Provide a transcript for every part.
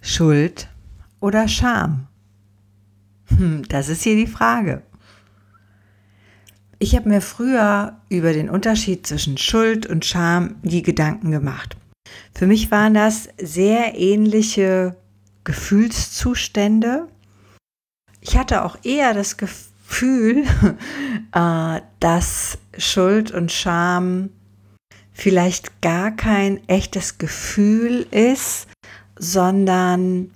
Schuld oder Scham? Hm, das ist hier die Frage. Ich habe mir früher über den Unterschied zwischen Schuld und Scham die Gedanken gemacht. Für mich waren das sehr ähnliche Gefühlszustände. Ich hatte auch eher das Gefühl, äh, dass Schuld und Scham vielleicht gar kein echtes Gefühl ist, sondern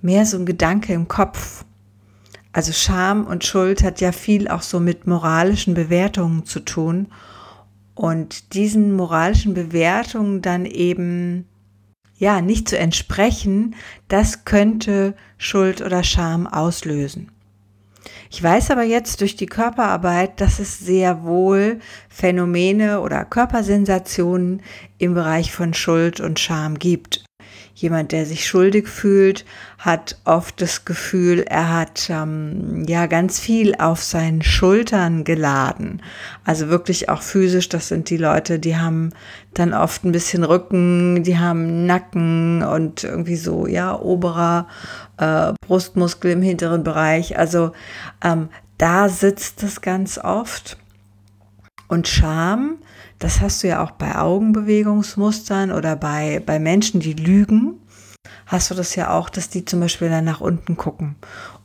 mehr so ein Gedanke im Kopf. Also Scham und Schuld hat ja viel auch so mit moralischen Bewertungen zu tun. Und diesen moralischen Bewertungen dann eben ja nicht zu entsprechen, das könnte Schuld oder Scham auslösen. Ich weiß aber jetzt durch die Körperarbeit, dass es sehr wohl Phänomene oder Körpersensationen im Bereich von Schuld und Scham gibt. Jemand, der sich schuldig fühlt, hat oft das Gefühl, er hat ähm, ja ganz viel auf seinen Schultern geladen. Also wirklich auch physisch, das sind die Leute, die haben dann oft ein bisschen Rücken, die haben Nacken und irgendwie so, ja, oberer äh, Brustmuskel im hinteren Bereich. Also ähm, da sitzt es ganz oft. Und Scham, das hast du ja auch bei Augenbewegungsmustern oder bei, bei Menschen, die lügen. Hast du das ja auch, dass die zum Beispiel dann nach unten gucken.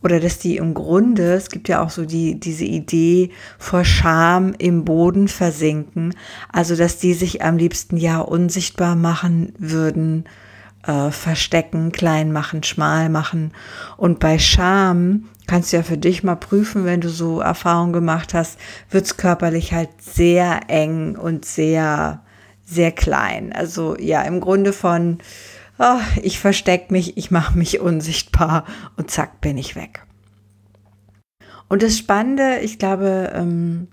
Oder dass die im Grunde, es gibt ja auch so die, diese Idee vor Scham im Boden versinken. Also, dass die sich am liebsten ja unsichtbar machen würden, äh, verstecken, klein machen, schmal machen. Und bei Scham kannst du ja für dich mal prüfen, wenn du so Erfahrungen gemacht hast, wird es körperlich halt sehr eng und sehr, sehr klein. Also ja, im Grunde von, oh, ich verstecke mich, ich mache mich unsichtbar und zack, bin ich weg. Und das Spannende, ich glaube, ähm,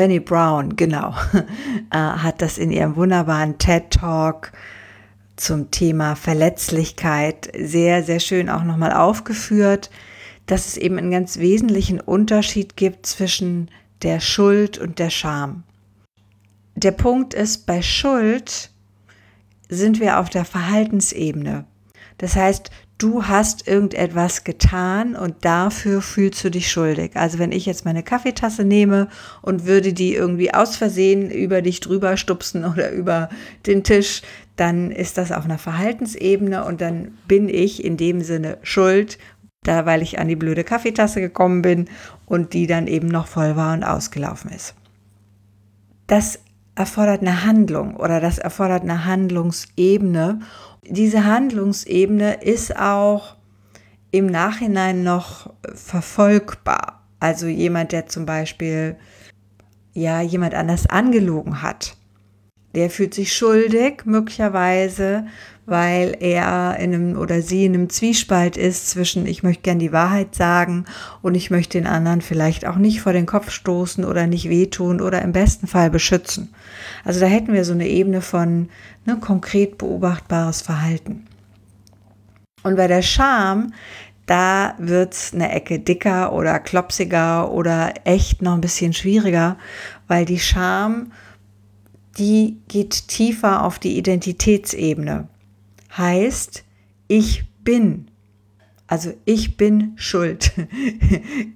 Benny Brown, genau, äh, hat das in ihrem wunderbaren TED Talk zum Thema Verletzlichkeit sehr, sehr schön auch nochmal aufgeführt, dass es eben einen ganz wesentlichen Unterschied gibt zwischen der Schuld und der Scham. Der Punkt ist, bei Schuld sind wir auf der Verhaltensebene. Das heißt, du hast irgendetwas getan und dafür fühlst du dich schuldig. Also wenn ich jetzt meine Kaffeetasse nehme und würde die irgendwie aus Versehen über dich drüber stupsen oder über den Tisch, dann ist das auf einer Verhaltensebene und dann bin ich in dem Sinne schuld, da weil ich an die blöde Kaffeetasse gekommen bin und die dann eben noch voll war und ausgelaufen ist. Das erfordert eine Handlung oder das erfordert eine Handlungsebene diese Handlungsebene ist auch im Nachhinein noch verfolgbar. Also jemand, der zum Beispiel ja jemand anders angelogen hat, der fühlt sich schuldig möglicherweise, weil er in einem oder sie in einem Zwiespalt ist zwischen ich möchte gern die Wahrheit sagen und ich möchte den anderen vielleicht auch nicht vor den Kopf stoßen oder nicht wehtun oder im besten Fall beschützen. Also da hätten wir so eine Ebene von ne, konkret beobachtbares Verhalten. Und bei der Scham, da wird es eine Ecke dicker oder klopsiger oder echt noch ein bisschen schwieriger, weil die Scham, die geht tiefer auf die Identitätsebene heißt, ich bin. Also ich bin schuld.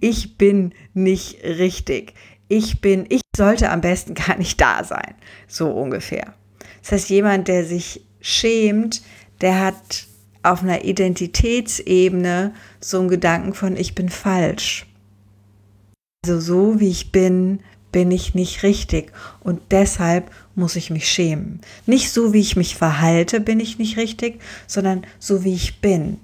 Ich bin nicht richtig. Ich bin, ich sollte am besten gar nicht da sein. So ungefähr. Das heißt, jemand, der sich schämt, der hat auf einer Identitätsebene so einen Gedanken von, ich bin falsch. Also so wie ich bin, bin ich nicht richtig und deshalb muss ich mich schämen. Nicht so, wie ich mich verhalte, bin ich nicht richtig, sondern so, wie ich bin.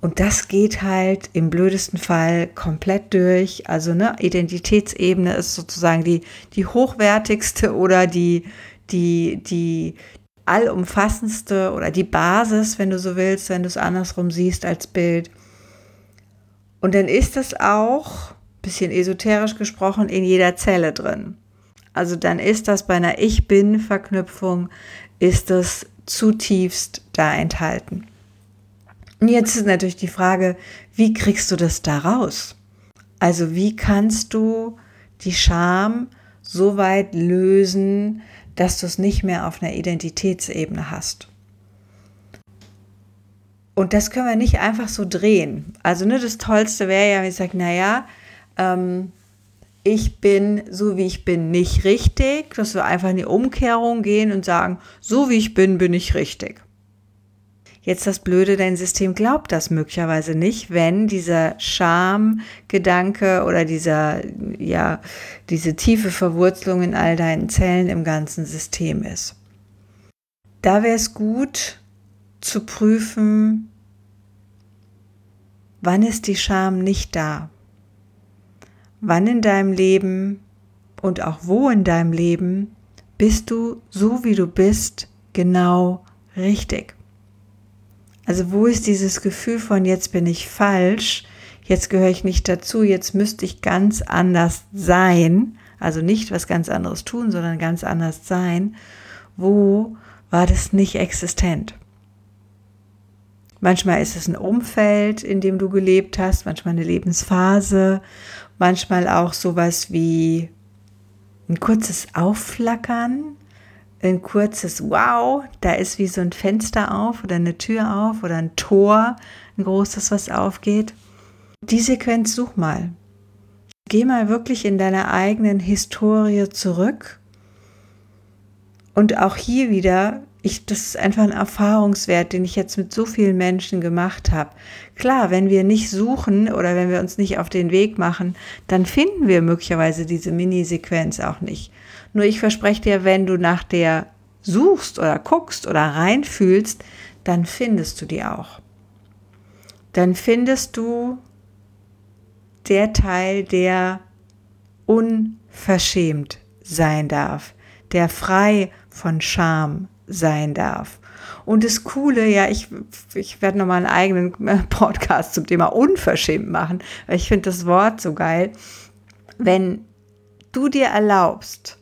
Und das geht halt im blödesten Fall komplett durch. Also ne, Identitätsebene ist sozusagen die, die hochwertigste oder die, die, die, allumfassendste oder die Basis, wenn du so willst, wenn du es andersrum siehst als Bild. Und dann ist es auch, bisschen esoterisch gesprochen, in jeder Zelle drin. Also dann ist das bei einer Ich Bin-Verknüpfung, ist es zutiefst da enthalten. Und jetzt ist natürlich die Frage, wie kriegst du das da raus? Also wie kannst du die Scham so weit lösen, dass du es nicht mehr auf einer Identitätsebene hast? Und das können wir nicht einfach so drehen. Also ne, das Tollste wäre ja, wenn ich sage, naja, ähm, ich bin so wie ich bin nicht richtig, dass wir einfach in die Umkehrung gehen und sagen, so wie ich bin, bin ich richtig. Jetzt das Blöde, dein System glaubt das möglicherweise nicht, wenn dieser Schamgedanke oder dieser, ja, diese tiefe Verwurzelung in all deinen Zellen im ganzen System ist. Da wäre es gut zu prüfen, wann ist die Scham nicht da? Wann in deinem Leben und auch wo in deinem Leben bist du so wie du bist genau richtig? Also wo ist dieses Gefühl von jetzt bin ich falsch, jetzt gehöre ich nicht dazu, jetzt müsste ich ganz anders sein, also nicht was ganz anderes tun, sondern ganz anders sein. Wo war das nicht existent? Manchmal ist es ein Umfeld, in dem du gelebt hast, manchmal eine Lebensphase manchmal auch sowas wie ein kurzes Aufflackern, ein kurzes Wow, da ist wie so ein Fenster auf oder eine Tür auf oder ein Tor, ein großes, was aufgeht. Die Sequenz such mal. Geh mal wirklich in deiner eigenen Historie zurück und auch hier wieder ich, das ist einfach ein Erfahrungswert, den ich jetzt mit so vielen Menschen gemacht habe. Klar, wenn wir nicht suchen oder wenn wir uns nicht auf den Weg machen, dann finden wir möglicherweise diese Mini-Sequenz auch nicht. Nur ich verspreche dir, wenn du nach der suchst oder guckst oder reinfühlst, dann findest du die auch. Dann findest du der Teil, der unverschämt sein darf, der frei von Scham sein darf. Und das Coole, ja, ich, ich werde nochmal einen eigenen äh, Podcast zum Thema unverschämt machen, weil ich finde das Wort so geil. Wenn du dir erlaubst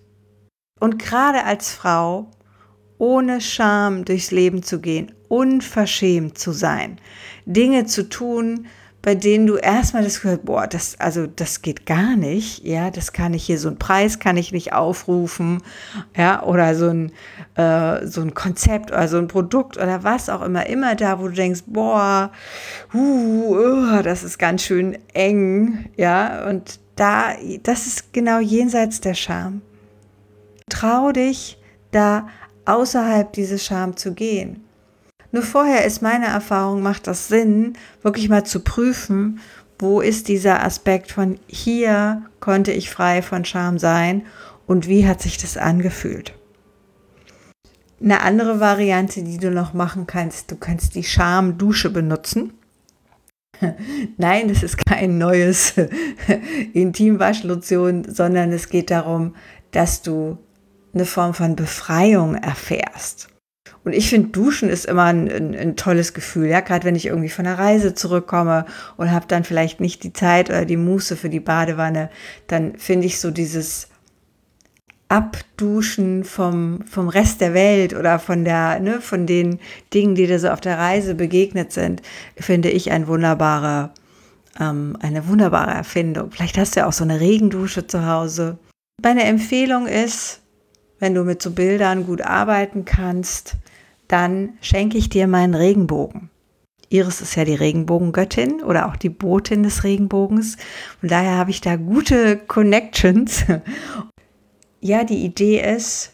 und gerade als Frau ohne Scham durchs Leben zu gehen, unverschämt zu sein, Dinge zu tun, bei denen du erstmal das Gefühl, boah, das, also das geht gar nicht, ja, das kann ich hier, so ein Preis kann ich nicht aufrufen, ja, oder so ein, äh, so ein Konzept oder so ein Produkt oder was auch immer, immer da, wo du denkst, boah, uh, uh, das ist ganz schön eng, ja, und da, das ist genau jenseits der Scham. Trau dich, da außerhalb dieses Scham zu gehen. Nur vorher ist meine Erfahrung, macht das Sinn, wirklich mal zu prüfen, wo ist dieser Aspekt von hier konnte ich frei von Scham sein und wie hat sich das angefühlt. Eine andere Variante, die du noch machen kannst, du kannst die Schamdusche benutzen. Nein, das ist kein neues Intimwaschlotion, sondern es geht darum, dass du eine Form von Befreiung erfährst. Und ich finde, Duschen ist immer ein, ein, ein, tolles Gefühl, ja, gerade wenn ich irgendwie von der Reise zurückkomme und habe dann vielleicht nicht die Zeit oder die Muße für die Badewanne, dann finde ich so dieses Abduschen vom, vom Rest der Welt oder von der, ne, von den Dingen, die dir so auf der Reise begegnet sind, finde ich ein wunderbare, ähm, eine wunderbare Erfindung. Vielleicht hast du ja auch so eine Regendusche zu Hause. Meine Empfehlung ist, wenn du mit so Bildern gut arbeiten kannst, dann schenke ich dir meinen Regenbogen. Iris ist ja die Regenbogengöttin oder auch die Botin des Regenbogens. Und daher habe ich da gute Connections. ja, die Idee ist,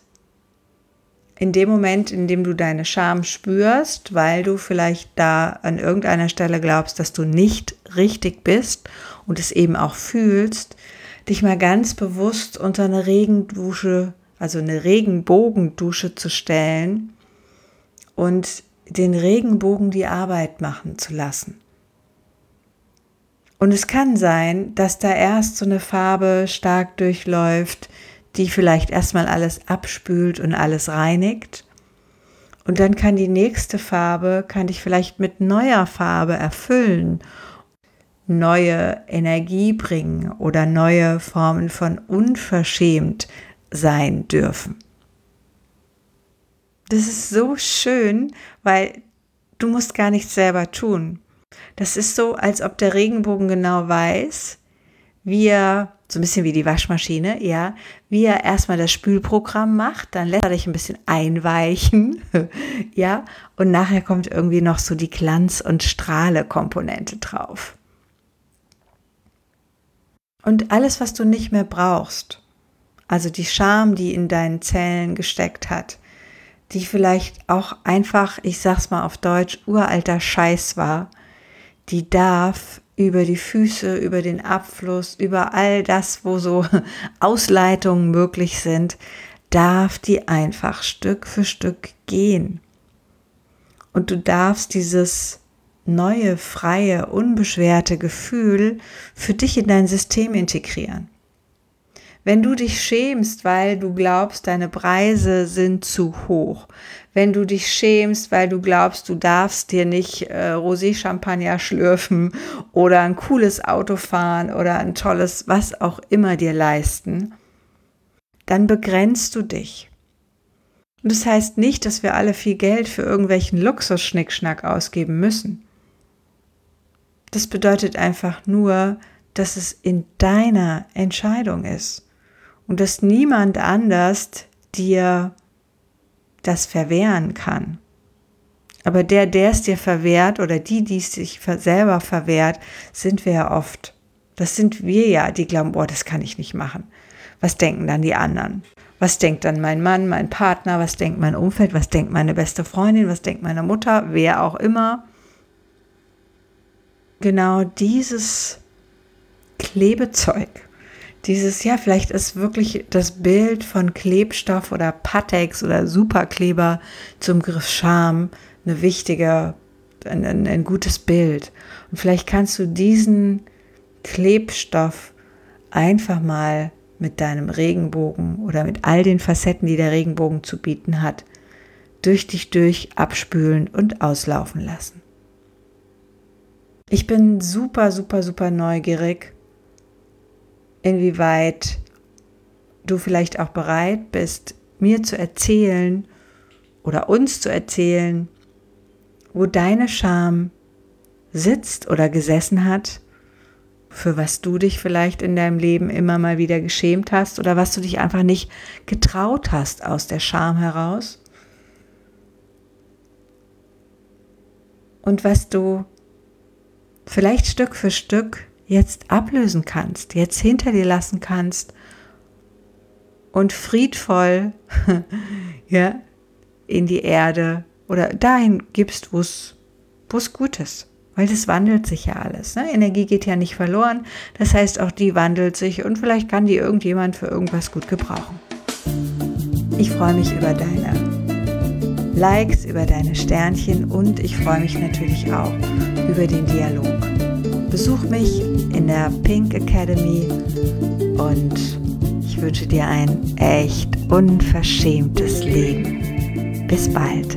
in dem Moment, in dem du deine Scham spürst, weil du vielleicht da an irgendeiner Stelle glaubst, dass du nicht richtig bist und es eben auch fühlst, dich mal ganz bewusst unter eine Regendusche, also eine Regenbogendusche zu stellen und den Regenbogen die Arbeit machen zu lassen. Und es kann sein, dass da erst so eine Farbe stark durchläuft, die vielleicht erstmal alles abspült und alles reinigt. Und dann kann die nächste Farbe, kann dich vielleicht mit neuer Farbe erfüllen, neue Energie bringen oder neue Formen von unverschämt sein dürfen. Das ist so schön, weil du musst gar nichts selber tun. Das ist so, als ob der Regenbogen genau weiß, wie er, so ein bisschen wie die Waschmaschine, ja, wie er erstmal das Spülprogramm macht, dann lässt er dich ein bisschen einweichen, ja, und nachher kommt irgendwie noch so die Glanz- und Strahle-Komponente drauf. Und alles, was du nicht mehr brauchst, also die Scham, die in deinen Zellen gesteckt hat, die vielleicht auch einfach, ich sag's mal auf Deutsch, uralter Scheiß war, die darf über die Füße, über den Abfluss, über all das, wo so Ausleitungen möglich sind, darf die einfach Stück für Stück gehen. Und du darfst dieses neue, freie, unbeschwerte Gefühl für dich in dein System integrieren. Wenn du dich schämst, weil du glaubst, deine Preise sind zu hoch, wenn du dich schämst, weil du glaubst, du darfst dir nicht äh, Rosé-Champagner schlürfen oder ein cooles Auto fahren oder ein tolles was auch immer dir leisten, dann begrenzt du dich. Und das heißt nicht, dass wir alle viel Geld für irgendwelchen Luxus-Schnickschnack ausgeben müssen. Das bedeutet einfach nur, dass es in deiner Entscheidung ist und dass niemand anders dir das verwehren kann. Aber der, der es dir verwehrt oder die, die es sich selber verwehrt, sind wir ja oft. Das sind wir ja, die glauben, boah, das kann ich nicht machen. Was denken dann die anderen? Was denkt dann mein Mann, mein Partner? Was denkt mein Umfeld? Was denkt meine beste Freundin? Was denkt meine Mutter? Wer auch immer. Genau dieses Klebezeug dieses, ja, vielleicht ist wirklich das Bild von Klebstoff oder Patex oder Superkleber zum Griff Scham eine wichtige, ein, ein, ein gutes Bild. Und vielleicht kannst du diesen Klebstoff einfach mal mit deinem Regenbogen oder mit all den Facetten, die der Regenbogen zu bieten hat, durch dich durch abspülen und auslaufen lassen. Ich bin super, super, super neugierig, inwieweit du vielleicht auch bereit bist, mir zu erzählen oder uns zu erzählen, wo deine Scham sitzt oder gesessen hat, für was du dich vielleicht in deinem Leben immer mal wieder geschämt hast oder was du dich einfach nicht getraut hast aus der Scham heraus. Und was du vielleicht Stück für Stück jetzt ablösen kannst, jetzt hinter dir lassen kannst und friedvoll ja, in die Erde oder dahin gibst, wo es gut ist. Weil das wandelt sich ja alles. Ne? Energie geht ja nicht verloren. Das heißt, auch die wandelt sich und vielleicht kann die irgendjemand für irgendwas gut gebrauchen. Ich freue mich über deine Likes, über deine Sternchen und ich freue mich natürlich auch über den Dialog. Besuch mich in der Pink Academy und ich wünsche dir ein echt unverschämtes Leben. Bis bald.